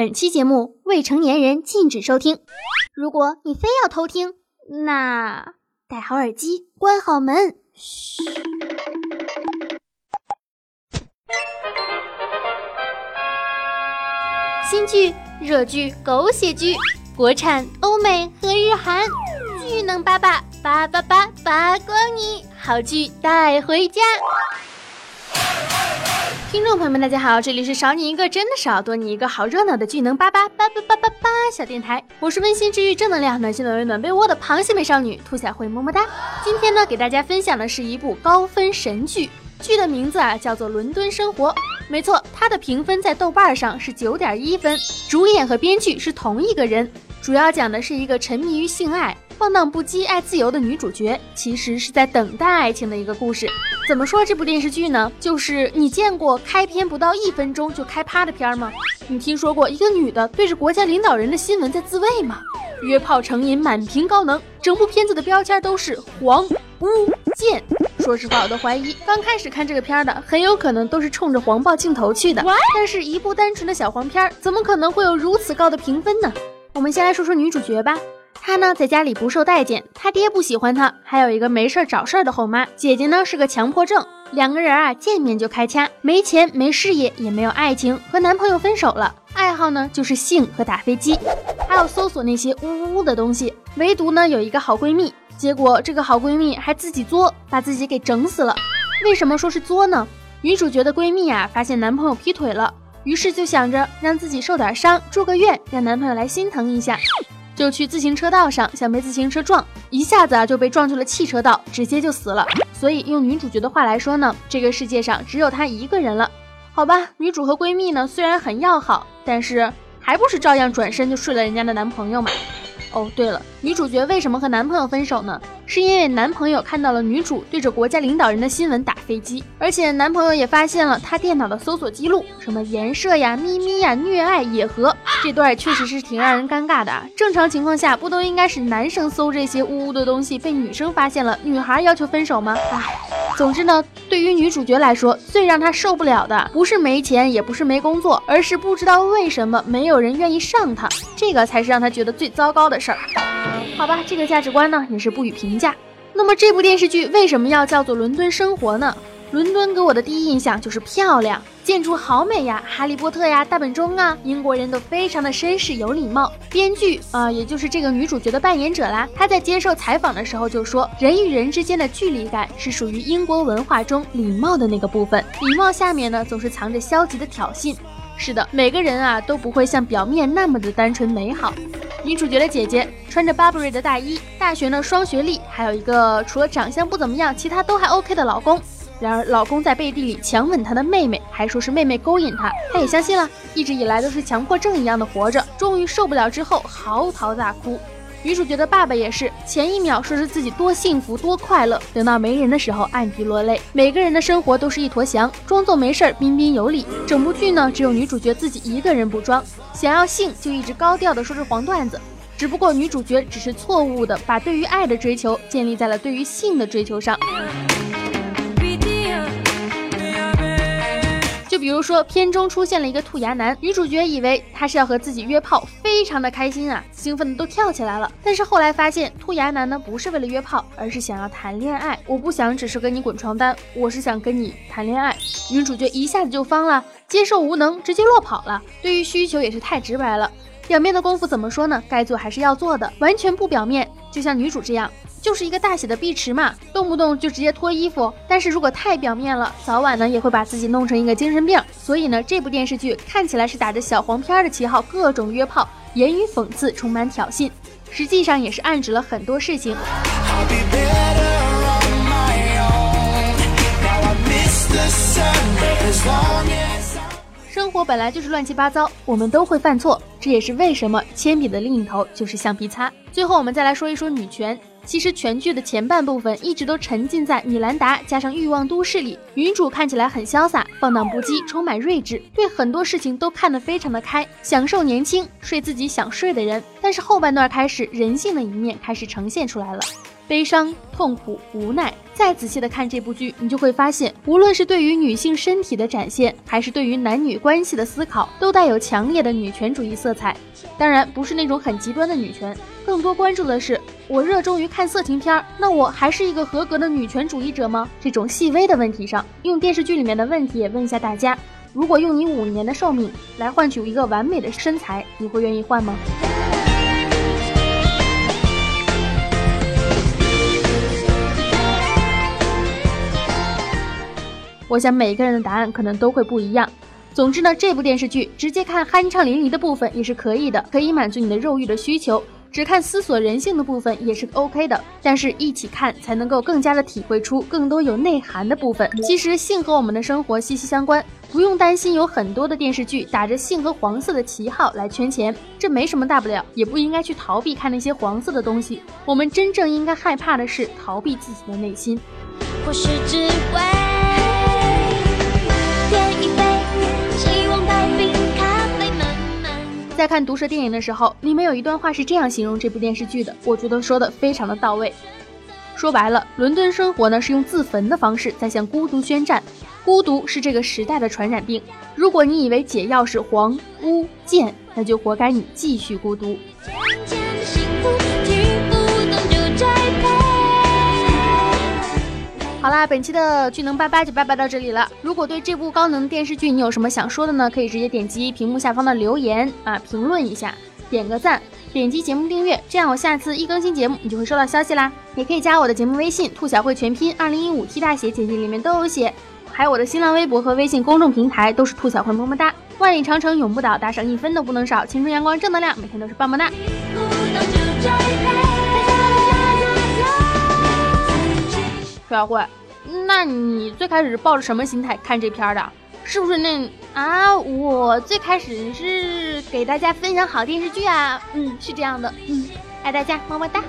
本期节目未成年人禁止收听。如果你非要偷听，那戴好耳机，关好门。嘘。新剧、热剧、狗血剧，国产、欧美和日韩，巨能八八八八八八光你，好剧带回家。听众朋友们，大家好，这里是少你一个真的少，多你一个好热闹的巨能八八八八八八八小电台，我是温馨治愈正能量、暖心暖胃暖被窝的螃蟹美少女兔小慧，么么哒。今天呢，给大家分享的是一部高分神剧，剧的名字啊叫做《伦敦生活》。没错，它的评分在豆瓣上是九点一分，主演和编剧是同一个人，主要讲的是一个沉迷于性爱。放荡不羁、爱自由的女主角，其实是在等待爱情的一个故事。怎么说这部电视剧呢？就是你见过开篇不到一分钟就开趴的片儿吗？你听说过一个女的对着国家领导人的新闻在自慰吗？约炮成瘾，满屏高能，整部片子的标签都是黄、污、贱。说实话，我都怀疑刚开始看这个片儿的很有可能都是冲着黄暴镜头去的。但是，一部单纯的小黄片，怎么可能会有如此高的评分呢？我们先来说说女主角吧。他呢，在家里不受待见，他爹不喜欢他，还有一个没事找事儿的后妈。姐姐呢是个强迫症，两个人啊见面就开掐，没钱没事业也没有爱情，和男朋友分手了。爱好呢就是性和打飞机，还有搜索那些呜呜的东西。唯独呢有一个好闺蜜，结果这个好闺蜜还自己作，把自己给整死了。为什么说是作呢？女主角的闺蜜啊发现男朋友劈腿了，于是就想着让自己受点伤，住个院，让男朋友来心疼一下。就去自行车道上，想被自行车撞，一下子啊就被撞去了汽车道，直接就死了。所以用女主角的话来说呢，这个世界上只有她一个人了。好吧，女主和闺蜜呢虽然很要好，但是还不是照样转身就睡了人家的男朋友嘛。哦，对了，女主角为什么和男朋友分手呢？是因为男朋友看到了女主对着国家领导人的新闻打飞机，而且男朋友也发现了她电脑的搜索记录，什么颜射呀、咪咪呀、虐爱、野合，这段确实是挺让人尴尬的。正常情况下，不都应该是男生搜这些污污的东西，被女生发现了，女孩要求分手吗？唉，总之呢，对于女主角来说，最让她受不了的不是没钱，也不是没工作，而是不知道为什么没有人愿意上她，这个才是让他觉得最糟糕的。事儿，好吧，这个价值观呢也是不予评价。那么这部电视剧为什么要叫做《伦敦生活》呢？伦敦给我的第一印象就是漂亮，建筑好美呀，哈利波特呀，大本钟啊，英国人都非常的绅士有礼貌。编剧啊，也就是这个女主角的扮演者啦，她在接受采访的时候就说，人与人之间的距离感是属于英国文化中礼貌的那个部分，礼貌下面呢总是藏着消极的挑衅。是的，每个人啊都不会像表面那么的单纯美好。女主角的姐姐穿着 Burberry 的大衣，大学呢双学历，还有一个除了长相不怎么样，其他都还 OK 的老公。然而老公在背地里强吻她的妹妹，还说是妹妹勾引他，她也相信了。一直以来都是强迫症一样的活着，终于受不了之后嚎啕大哭。女主角的爸爸也是，前一秒说是自己多幸福多快乐，等到没人的时候暗地落泪。每个人的生活都是一坨翔，装作没事儿，彬彬有礼。整部剧呢，只有女主角自己一个人不装，想要性就一直高调的说是黄段子。只不过女主角只是错误的把对于爱的追求建立在了对于性的追求上。比如说，片中出现了一个兔牙男，女主角以为他是要和自己约炮，非常的开心啊，兴奋的都跳起来了。但是后来发现，兔牙男呢不是为了约炮，而是想要谈恋爱。我不想只是跟你滚床单，我是想跟你谈恋爱。女主角一下子就慌了，接受无能，直接落跑了。对于需求也是太直白了，表面的功夫怎么说呢？该做还是要做的，完全不表面，就像女主这样。就是一个大写的碧池嘛，动不动就直接脱衣服。但是如果太表面了，早晚呢也会把自己弄成一个精神病。所以呢，这部电视剧看起来是打着小黄片的旗号，各种约炮，言语讽刺，充满挑衅，实际上也是暗指了很多事情。生活本来就是乱七八糟，我们都会犯错，这也是为什么铅笔的另一头就是橡皮擦。最后，我们再来说一说女权。其实全剧的前半部分一直都沉浸在米兰达加上欲望都市里，女主看起来很潇洒、放荡不羁、充满睿智，对很多事情都看得非常的开，享受年轻，睡自己想睡的人。但是后半段开始，人性的一面开始呈现出来了。悲伤、痛苦、无奈。再仔细的看这部剧，你就会发现，无论是对于女性身体的展现，还是对于男女关系的思考，都带有强烈的女权主义色彩。当然，不是那种很极端的女权，更多关注的是，我热衷于看色情片儿，那我还是一个合格的女权主义者吗？这种细微的问题上，用电视剧里面的问题也问一下大家：如果用你五年的寿命来换取一个完美的身材，你会愿意换吗？我想每个人的答案可能都会不一样。总之呢，这部电视剧直接看酣畅淋漓的部分也是可以的，可以满足你的肉欲的需求；只看思索人性的部分也是 OK 的。但是一起看才能够更加的体会出更多有内涵的部分。其实性和我们的生活息息相关，不用担心有很多的电视剧打着性和黄色的旗号来圈钱，这没什么大不了，也不应该去逃避看那些黄色的东西。我们真正应该害怕的是逃避自己的内心。或是只会在看毒舌电影的时候，里面有一段话是这样形容这部电视剧的，我觉得说的非常的到位。说白了，伦敦生活呢是用自焚的方式在向孤独宣战，孤独是这个时代的传染病。如果你以为解药是黄、巫、剑，那就活该你继续孤独。好啦，本期的巨能八八就八八到这里了。如果对这部高能电视剧你有什么想说的呢？可以直接点击屏幕下方的留言啊，评论一下，点个赞，点击节目订阅，这样我下次一更新节目你就会收到消息啦。也可以加我的节目微信“兔小慧全拼二零一五 T 大写”，简介里面都有写。还有我的新浪微博和微信公众平台都是兔小慧么么哒。万里长城永不倒，打赏一分都不能少。青春阳光正能量，每天都是棒棒哒。小慧，那你最开始是抱着什么心态看这片的？是不是那啊？我最开始是给大家分享好电视剧啊，嗯，是这样的，嗯，爱大家，么么哒。